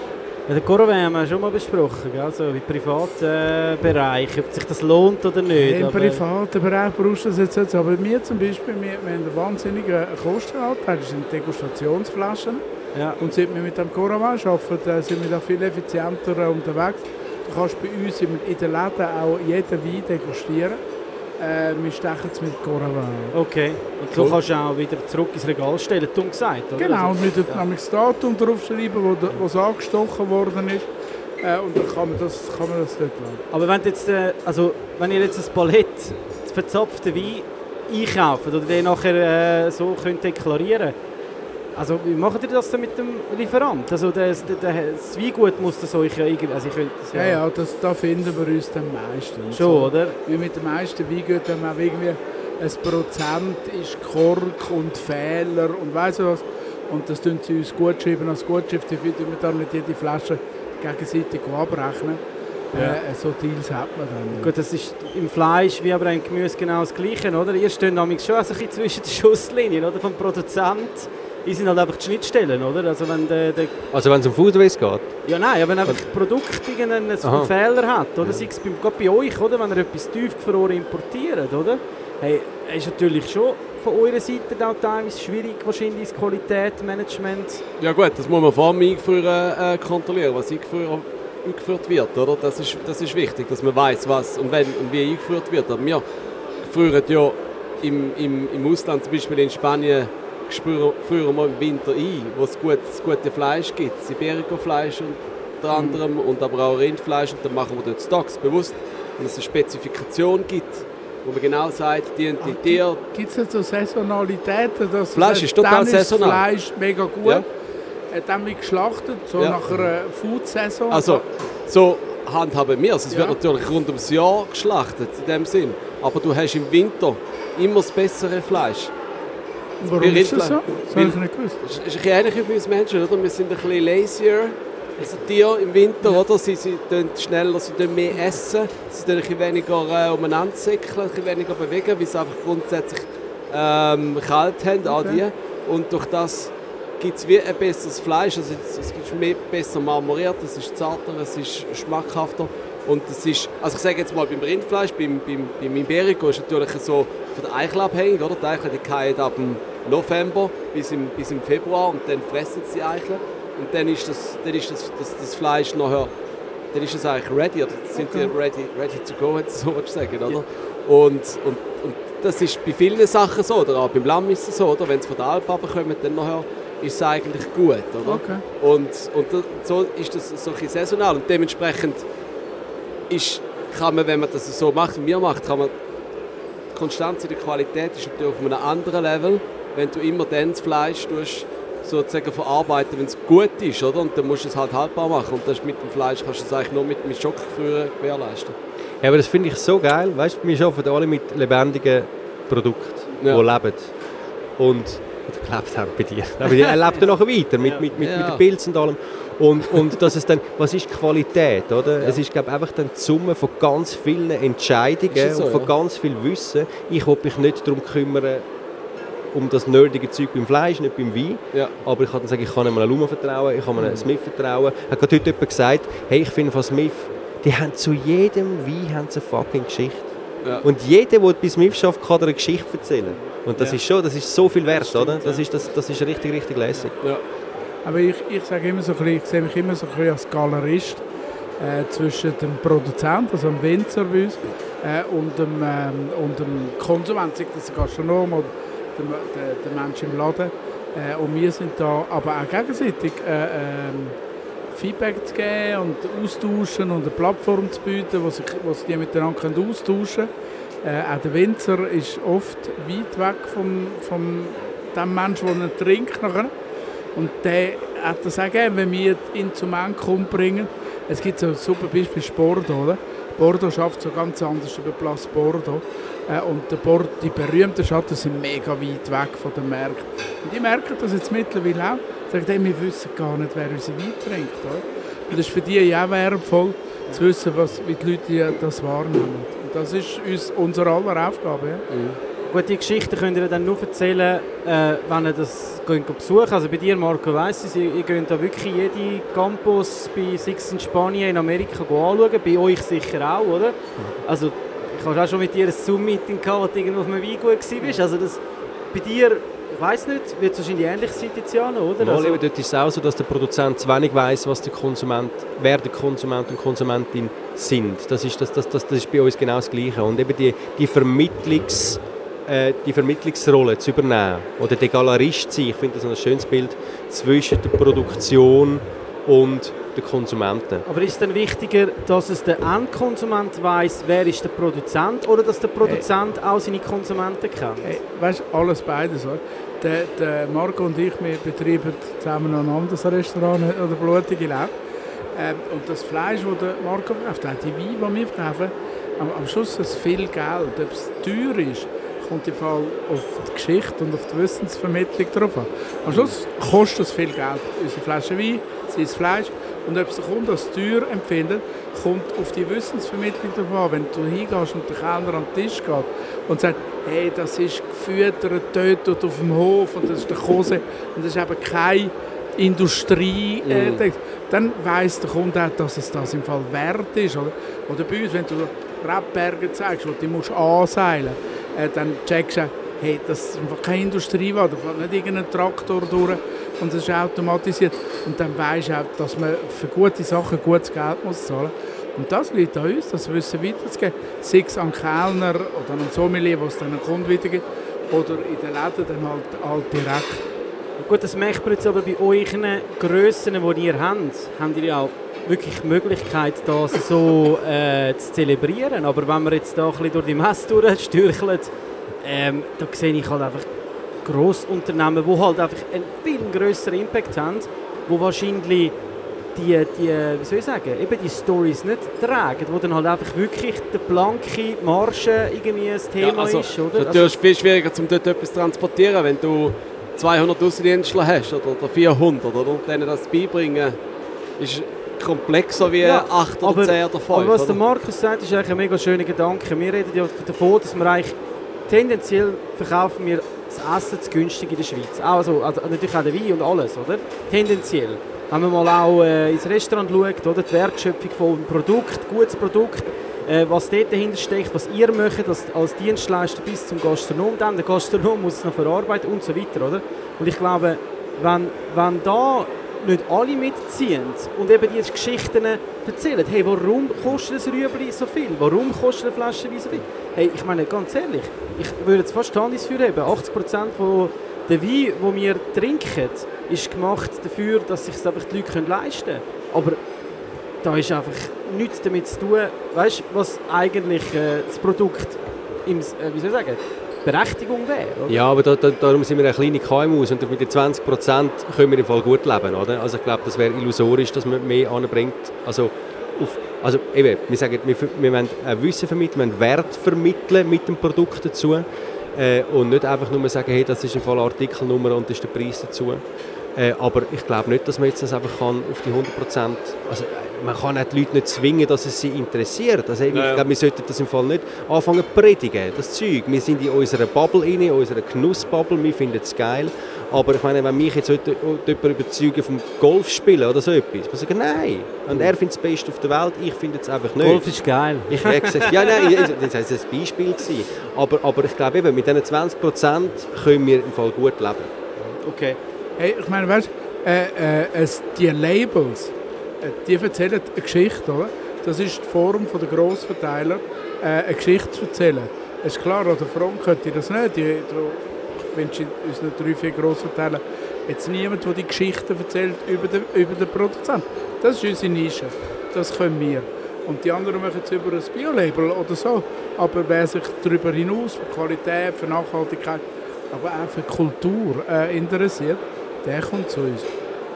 Ja, den Coravin haben wir schon mal besprochen, gell? So im Privatbereich, äh, Bereich, ob sich das lohnt oder nicht. Im privaten Bereich brauchst du das jetzt nicht. Aber wir zum Beispiel, wir, wir haben einen wahnsinnigen Kostenanteil. Das sind Degustationsflaschen. Ja. Und seit wir mit dem Coravin arbeiten, äh, sind wir da viel effizienter äh, unterwegs. Du kannst bei uns im- in den Läden auch jeden Wein degustieren. Äh, wir stechen es mit Coravin. Okay. Und so kannst du auch wieder zurück ins Regal stellen, dumm gesagt, oder? Genau, Also- und wir tun nämlich das Datum draufschreiben, wo, es angestochen worden ist. Äh, und dann kann man das, kann man das dort lassen. Aber wenn, du jetzt, äh, also, wenn ihr jetzt ein Palett verzapften Wein einkauft oder den nachher äh, so könnt deklarieren also wie macht ihr das dann mit dem Lieferant? Also das, das, Weingut muss das euch ja irgendwie... Also ich könnte das Ja, ja, das, da finden wir uns dann meistens. Schon, oder? Wie mit den meisten Weingütern haben wir irgendwie ein Prozent ist Kork und Fehler und weiss du was. Und das tun sie uns gut schreiben als Gutschrift. Dafür tun wir dann nicht jede Flasche gegenseitig abrechnen. Äh, so Deals hat man dann. Gut, das ist im Fleisch wie aber im Gemüse genau das Gleiche, oder? Ihr steht nämlich schon also ein bisschen zwischen den Schusslinien, oder? Vom Produzent. Die sind halt einfach die Schnittstellen, oder? Also wenn der, der Also wenn es um Food Waste geht? Ja, nein, wenn einfach das Produkt irgendeinen Aha. Fehler hat, oder? Sei es beim, bei euch, oder? Wenn ihr etwas tiefgefroren importiert, oder? Hey, ist natürlich schon von eurer Seite auch teilweise schwierig, wahrscheinlich das Qualitätsmanagement. Ja gut, das muss man vor dem Eingeführen äh, kontrollieren, was eingeführt, eingeführt wird, oder? Das ist, das ist wichtig, dass man weiß, was und wenn und wie eingeführt wird. Aber wir frieren ja im, im, im Ausland, zum Beispiel in Spanien, spüren, frieren wir im Winter ein, wo es gut, das gute Fleisch gibt, Siberico-Fleisch unter anderem und aber auch Rindfleisch und dann machen wir dort Stocks bewusst und es eine Spezifikation gibt, wo man genau sagt, die und die Tiere Gibt es nicht so Saisonalitäten? Dass Fleisch ist total dann saisonal. Fleisch mega gut. Ja. Äh, Dann wird geschlachtet, so Ja. nach einer Food-Saison. Also, so handhaben wir es. Es Ja. wird natürlich rund ums Jahr geschlachtet, in dem Sinn. Aber du hast im Winter immer das bessere Fleisch. Warum bei ist das so? Das habe ich nicht gewusst. Das ist ein bisschen ähnlich wie bei uns Menschen, oder? Wir sind ein bisschen lazier. Also Tiere im Winter, oder? Sie, sie tun schneller, sie tun mehr essen, sie tun ein bisschen weniger äh, umeinander säckeln, ein bisschen weniger bewegen, weil sie einfach grundsätzlich ähm, kalt haben, auch die. Und durch das gibt es wie ein besseres Fleisch, also es, es ist mehr, besser marmoriert, es ist zarter, es ist schmackhafter. Und es ist, also ich sage jetzt mal beim Rindfleisch, beim, beim, beim Iberico ist natürlich so von der Eichel abhängig, oder? Die Eichel die fallen ab dem November bis im, bis im Februar und dann fressen sie die Eichel. Und dann ist das, dann ist das, das, das Fleisch nachher, dann ist es eigentlich ready, oder sind die ready, ready to go, wenn so willst du sagen, oder? Und, und, und das ist bei vielen Sachen so, oder auch beim Lamm ist es so, oder? Wenn sie von der Alp runterkommen, dann nachher ist es eigentlich gut, oder? Okay. Und, und so ist das so ein saisonal und dementsprechend ist, kann man, wenn man das so macht, wie wir macht, kann man die Konstanz in der Qualität ist natürlich auf einem anderen Level, wenn du immer dann das Fleisch tust, sozusagen verarbeiten, wenn es gut ist, oder? Und dann musst du es halt haltbar machen und das mit dem Fleisch kannst du es eigentlich nur mit, mit Schockgefrieren gewährleisten. Ja, aber das finde ich so geil. Weißt du, wir arbeiten alle mit lebendigen Produkten, Ja. die leben. Und gelebt haben bei dir. Aber er lebt dann nachher weiter mit, mit, mit, Ja. mit den Pilzen und allem. Und, und dass es dann, was ist Qualität, oder? Es ist, glaube einfach dann die Summe von ganz vielen Entscheidungen so, und von ja? ganz viel Wissen. Ich will mich nicht darum kümmern, um das nerdige Zeug beim Fleisch, nicht beim Wein. Ja. Aber ich kann dann sagen, ich kann einem Luma vertrauen, ich kann einem Smith vertrauen. Hat gerade heute jemand gesagt, hey, ich finde von Smith, die haben zu jedem Wein haben eine fucking Geschichte. Ja. Und jeder, der bei Smith schafft, kann eine Geschichte erzählen. Und das Ja. ist schon, das ist so viel wert, Das stimmt, oder? Das ja. ist, das, das ist richtig, richtig lässig. Ja. Aber ich, ich sage immer so bisschen, ich sehe mich immer so ein bisschen als Galerist äh, zwischen dem Produzenten, also dem Winzer bei uns, äh, und, dem, und dem Konsument, sei das der Gastronom oder der, der, der Mensch im Laden. Äh, und wir sind da aber auch gegenseitig äh, ähm, Feedback zu geben und austauschen und eine Plattform zu bieten, wo sich, wo sich die miteinander können austauschen können. Äh, auch der Winzer ist oft weit weg vom, vom dem Menschen, der ihn trinkt. Nachher. Und der hat das auch gegeben, wenn wir ihn zum Endkunden bringen. Es gibt so ein super Beispiel Bordeaux. Oder? Bordeaux schafft so ganz anders über Place Bordeaux. Äh, und der Bord, die berühmten Schatten sind mega weit weg von den Märkten. Und die merken das jetzt mittlerweile auch. Sagen, hey, wir wissen gar nicht, wer unsere Wein trinkt. Oder? Und das ist für die ja auch wertvoll, zu wissen, was, wie die Leute das wahrnehmen. Und das ist uns unsere aller Aufgabe. Ja? Gut, die Geschichten könnt ihr dann nur erzählen, äh, wenn ihr das geht besuchen Also bei dir, Marco, weiss ich, ihr, geht da wirklich jede Campus bei Six in Spanien, in Amerika anschauen. Bei euch sicher auch, oder? Also ich habe auch schon mit dir ein Zoom-Meeting gehabt, wo du irgendwo auf einem Weingut warst. Also das, bei dir, ich weiss nicht, wird es wahrscheinlich ähnlich sein, Tiziano, oder? Mal, Also, dort ist es auch so, dass der Produzent zu wenig weiß, was der Konsument, wer der Konsument und Konsumentin sind. Das ist, das, das, das, das ist bei uns genau das Gleiche. Und eben die, die, Vermittlungs, äh, die Vermittlungsrolle zu übernehmen oder der Galerist zu sein, ich finde das ein schönes Bild, zwischen der Produktion und den Konsumenten. Aber ist es dann wichtiger, dass es der Endkonsument weiß, wer ist der Produzent, oder dass der Produzent auch seine Konsumenten kennt? Hey, weißt du, alles beides. Oder? Der, der Marco und ich, wir betreiben zusammen noch ein anderes Restaurant, oder Blutige Lab. Ähm, und das Fleisch, das der Marco verkauft, auch die Weine, die wir verkaufen, am, am Schluss ist es viel Geld. Ob es teuer ist, kommt im Fall auf die Geschichte und auf die Wissensvermittlung drauf an. Am Schluss kostet es viel Geld, unsere Flasche Wein, sein Fleisch. Und ob es der Kunde als teuer empfindet, kommt auf die Wissensvermittlung drauf an. Wenn du hingehst und der Kellner an den Tisch geht und sagt, hey, das ist gefüttert dort, auf dem Hof und das ist der Kose und das ist eben keine Industrie, äh, Mhm. dann weiss der Kunde auch, dass es das im Fall wert ist. Oder, oder bei uns, wenn du Rebberge zeigst, wo du musst anseilen musst, dann checkst du, hey, das ist einfach keine Industrie, da fährt nicht irgendein Traktor durch und es ist automatisiert. Und dann weisst du auch, dass man für gute Sachen gutes Geld muss zahlen Und das liegt an uns, das Wissen weiterzugeben. Sei es an Kellner oder an Sommelier, was es dann an Kunden weitergibt, oder in den Läden dann halt, halt direkt. Gut, das merkt man jetzt aber bei euren Grössen, die ihr habt, habt ihr ja auch wirklich die Möglichkeit, das so äh, zu zelebrieren. Aber wenn man jetzt da ein bisschen durch die Messe durchstürchelt, ähm, da sehe ich halt einfach Grossunternehmen, die halt einfach einen viel grösseren Impact haben, wo wahrscheinlich die, die, wie soll ich sagen, eben die Stories nicht tragen, wo dann halt einfach wirklich der blanke Marge irgendwie das Thema also, ist, oder? Natürlich es viel schwieriger, um dort etwas zu transportieren, wenn du 200 Außendienstler hast oder, oder 400 oder, und denen das beibringen, ist komplexer wie Ja, 8 oder aber, 10 oder 5. aber was der oder? Markus sagt, ist eigentlich ein mega schöner Gedanke. Wir reden ja davon, dass wir eigentlich tendenziell verkaufen wir das Essen zu günstig in der Schweiz. Also, also natürlich auch der Wein und alles, oder? Tendenziell. Wenn man mal auch äh, ins Restaurant schaut, oder? die Wertschöpfung von Produkt, gutes Produkt, äh, was dort dahinter steckt, was ihr möchtet als, als Dienstleister bis zum Gastronom, dann der Gastronom muss es noch verarbeiten und so weiter, oder? Und ich glaube, wenn, wenn da nicht alle mitziehen und eben diese Geschichten erzählen, hey, warum kostet ein Rüebli so viel? Warum kostet eine Flasche Wein so viel? Hey, ich meine, ganz ehrlich, ich würde jetzt fast Handys für haben. 80% von der Wein, den wir trinken, ist gemacht dafür, dass sich einfach die Leute leisten können. Aber da ist einfach nichts damit zu tun, weißt, was eigentlich äh, das Produkt im, äh, wie soll ich sagen, Berechtigung wäre. oder? Ja, aber da, da, darum sind wir eine kleine KMUs und mit den 20 Prozent können wir im Fall gut leben, oder? Also ich glaube, das wäre illusorisch, dass man mehr anbringt. Also, auf, also eben, wir sagen, wir, wir wollen Wissen vermitteln, wir wollen Wert vermitteln mit dem Produkt dazu äh, und nicht einfach nur sagen, hey, das ist im Fall Artikelnummer und das ist der Preis dazu. Äh, aber ich glaube nicht, dass man jetzt das einfach kann auf die 100 Prozent, also man kann auch die Leute nicht zwingen, dass es sie interessiert. Also Ja, ich glaube, wir sollten das im Fall nicht anfangen zu predigen, das Zeug. Wir sind in unserer Bubble rein, in unserer Genussbubble, wir finden es geil. Aber ich meine, wenn mich jetzt heute jemand überzeugen vom Golfspielen oder so etwas, man sagt, nein. Und er findet es das Beste auf der Welt, ich finde es einfach nicht. Golf ist geil. Ich gesagt, ja, nein, das war ein Beispiel. Gewesen. Aber, aber ich glaube eben, mit diesen 20 Prozent können wir im Fall gut leben. Okay. Hey, ich meine, weißt du, äh, äh, es, die Labels, die erzählen eine Geschichte, oder? Das ist die Form der Grossverteiler, äh, eine Geschichte zu erzählen. Es ist klar, an der Front könnte das nicht. Ich wünsche unseren drei, vier Grossverteilern jetzt niemand, der die Geschichten erzählt über den, über den Produzenten. Das ist unsere Nische. Das können wir. Und die anderen machen es über ein Bio-Label oder so. Aber wer sich darüber hinaus für Qualität, für Nachhaltigkeit, aber auch für Kultur äh, interessiert, der kommt zu uns.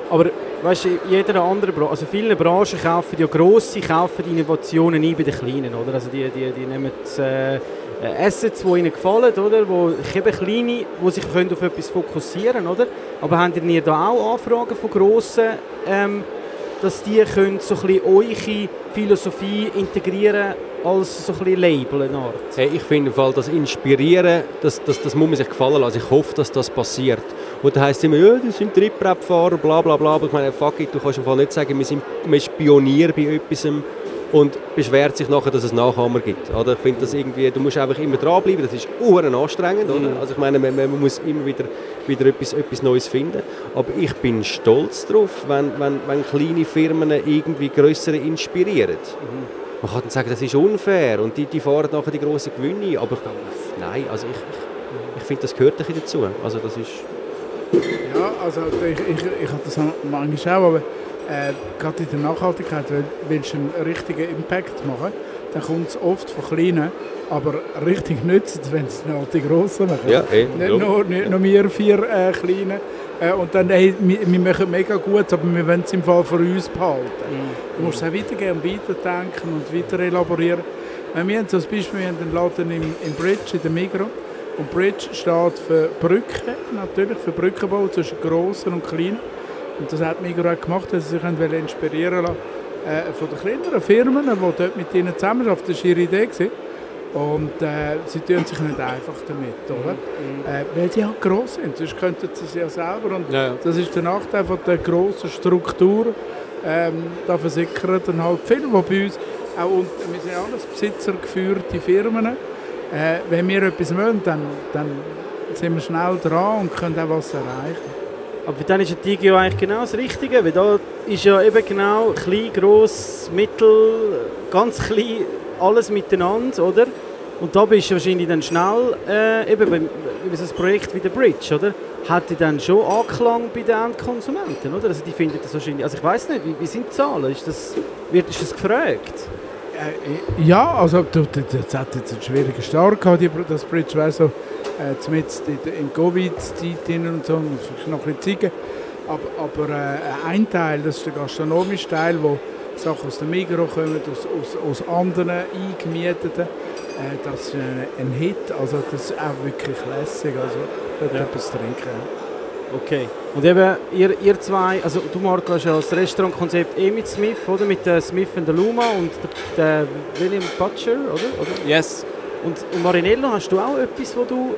Aber weißt du, jeder andere Branche, also viele Branchen kaufen ja grosse, kaufen Innovationen ein bei den Kleinen, oder? Also die, die, die nehmen äh, Assets, die ihnen gefallen, oder? Wo eben kleine, die sich können auf etwas fokussieren, oder? Aber habt ihr da auch Anfragen von grossen, ähm, dass die können so ein eure Philosophie integrieren als so ein bisschen Label? Hey, ich finde im Fall, das Inspirieren, das, das, das muss man sich gefallen lassen. Ich hoffe, dass das passiert. Und dann heisst es immer, ja, das sind Trittbrettfahrer, bla bla bla. Aber ich meine, fuck it, du kannst im Fall nicht sagen, wir sind, ist Pionier bei etwas und beschwert sich nachher, dass es Nachahmer gibt. Oder? Ich finde das irgendwie, du musst einfach immer dranbleiben, das ist uhren anstrengend. Oder? Also ich meine, man, man muss immer wieder, wieder etwas, etwas Neues finden. Aber ich bin stolz darauf, wenn, wenn, wenn kleine Firmen irgendwie größere inspirieren. Man kann dann sagen, das ist unfair und die, die fahren nachher die grossen Gewinne. Aber ich glaube, nein, also ich, ich, ich finde, das gehört ein bisschen dazu. Also das ist... Ja, also ich, ich, ich habe das manchmal auch, aber äh, gerade in der Nachhaltigkeit, wenn willst du einen richtigen Impact machen, dann kommt es oft von Kleinen, aber richtig nützt wenn es noch die Grossen machen. Ja, eh, nicht, nur, nicht nur wir vier äh, Kleinen. Äh, und dann, hey, wir, wir machen mega gut, aber wir wollen es im Fall für uns behalten. Du musst es auch weitergeben und weiterdenken und weiter elaborieren. Äh, wir haben so ein Beispiel, wir haben einen Laden im, im Bridge, in der Migros. Und Bridge steht für Brücken, natürlich, für Brückenbau zwischen Grossen und Kleinen. Und das hat Migros auch gemacht, dass sie sich inspirieren lassen äh, von den kleineren Firmen, die dort mit ihnen zusammenarbeiten. Das war ihre Idee. Gewesen. Und äh, sie tun sich nicht einfach damit, oder? Äh, weil sie halt gross sind, sonst könnten sie es ja selber. Und Ja, ja. das ist der Nachteil von der grossen Struktur. Ähm, da versickern dann halt viele, die bei uns, auch und, wir sind alles besitzergeführte Firmen, äh, wenn wir etwas wollen, dann, dann sind wir schnell dran und können auch was erreichen. Aber dann ist ein Digio eigentlich genau das Richtige, weil da ist ja eben genau klein, gross, mittel, ganz klein, alles miteinander, oder? Und da bist du wahrscheinlich dann schnell, äh, eben über so ein Projekt wie der Bridge, oder? Hat die dann schon Anklang bei den Endkonsumenten, oder? Also die finden das wahrscheinlich, also ich weiß nicht, wie, wie sind die Zahlen? Ist das, wird ist das gefragt? Äh, ja, also das hat jetzt einen schwierigen Start gehabt, das Bridge wäre so äh, zumindest in, der- in Covid-Zeit und so, muss vielleicht noch ein bisschen zeigen. Aber, aber äh, ein Teil, das ist der gastronomische Teil, wo Sachen aus dem Migros kommen, aus, aus, aus anderen eingemieteten, äh, das ist ein, ein Hit, also das ist auch wirklich lässig, also dort Ja. etwas trinken. Okay. Und eben, ihr, ihr zwei, also du Marco hast ja das Restaurantkonzept eh mit Smith, oder? Mit der Smith und der Luma und der, der William Butcher, oder? oder? Yes. Und, und Marinello, hast du auch etwas, wo du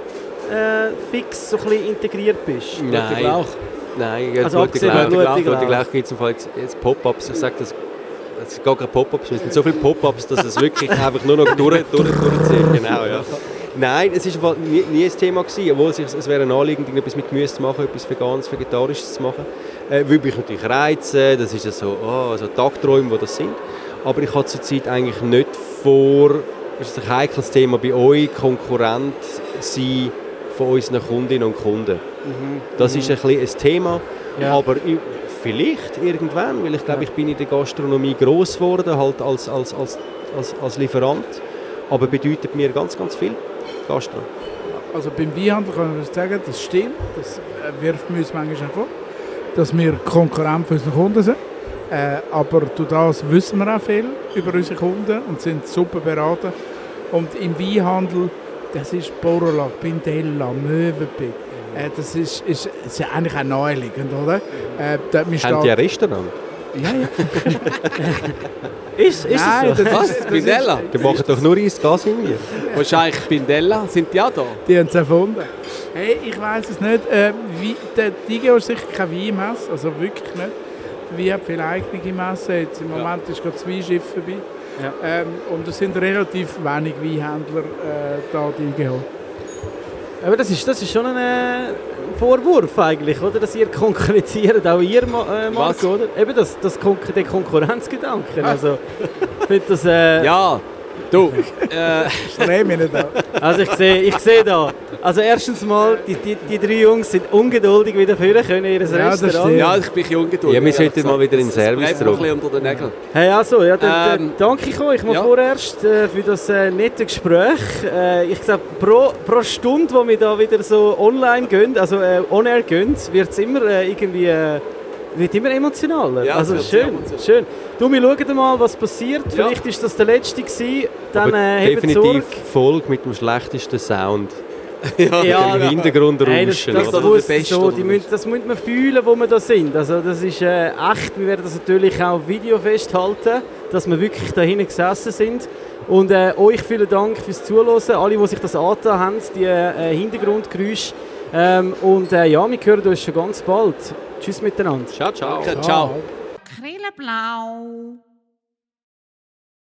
äh, fix so ein bisschen integriert bist? Nein. Auch. Nein, Also abgesehen Glauch, von Glauch, Glauch gibt es im Fall jetzt, jetzt Pop-Ups. Ich sage das, es sind gar keine Pop-Ups, es sind so viele Pop-Ups, dass es wirklich einfach nur noch durch, durch, durchzieht. Genau, ja. Nein, es Fall nie, nie ein Thema gewesen, obwohl es, es wäre ein Anliegen, etwas mit Gemüse zu machen, etwas Veganes, Vegetarisches zu machen. Äh, würde mich natürlich reizen, das ist ja so, oh, so Tagträume, die das sind. Aber ich habe zurzeit eigentlich nicht vor, ist ein heikles Thema bei euch, Konkurrent sein von unseren Kundinnen und Kunden. Das ist ein, bisschen ein Thema, Ja. aber ich, vielleicht irgendwann, weil ich glaube, ich bin in der Gastronomie groß geworden, halt als, als, als, als, als Lieferant, aber bedeutet mir ganz, ganz viel Gastro. Also beim Weinhandel kann ich sagen, das stimmt, das äh, wirft mir uns manchmal vor, dass wir Konkurrent für unsere Kunden sind. Äh, aber durch das wissen wir auch viel über unsere Kunden und sind super beraten. Und im Weinhandel, das ist Borolak, Bindella, Möwenpick. Äh, das ist, ist, ist ja eigentlich auch naheliegend, oder? Äh, dort, Haben die ein Restaurant? Ja, ja. Ist, ist Nein, es so? das Was? ist- das Bindella? Die machen doch nur Eis Gas in mir. Wahrscheinlich Bindella. Sind die auch da? Die haben es erfunden. Hey, ich weiß es nicht. Äh, wie, der Digio ist sicher kein Weinmesse, also wirklich nicht. Wein hat viele eigene Messen. Jetzt im Moment ist gerade zwei Schiffe vorbei. Ja. Ähm, und es sind relativ wenig Weinhändler äh, da, die Digio. Aber das ist, das ist schon ein äh, Vorwurf eigentlich, oder? Dass ihr konkurrenziert, auch ihr, äh? Marco, oder? Eben das, das Kon der Konkurrenzgedanke. Also, ich finde das... Äh, Ja. Du. äh, Streh mich nicht an. Also ich sehe ich sehe da, also erstens mal, die, die, die drei Jungs sind ungeduldig wieder führen können in ihr Ja, Restaurant. ja, ich bin ungeduldig. Ja, wir sollten mal wieder in den. Service zurück. ein bisschen unter den Nägeln. Hey, also, ja, dann, Ähm, dann danke ich euch mal ja. vorerst äh, für das äh, nette Gespräch. Äh, ich glaube, pro, pro Stunde, wo wir da wieder so online gehen, also äh, on-air gehen, wird es immer äh, irgendwie... Wird immer emotionaler. Ja, also schön, emotional. schön. Du, wir schauen mal, was passiert. Ja. Vielleicht ist das der letzte gewesen. Dann äh, definitiv. Folge mit dem schlechtesten Sound. ja. Ja, Im Hintergrund Hey, das, rauschen. das, oder? Beste so, die müssen, das muss man fühlen, wo wir da sind. Also das ist äh, echt. Wir werden das natürlich auch Video festhalten, dass wir wirklich da hinten gesessen sind. Und äh, euch vielen Dank fürs Zuhören, alle, die sich das angetan haben, die äh, Hintergrundgeräusche. Ähm, und äh, ja, wir hören uns schon ganz bald. Tschüss miteinander. Ciao, ciao. Ciao. Krilleblau.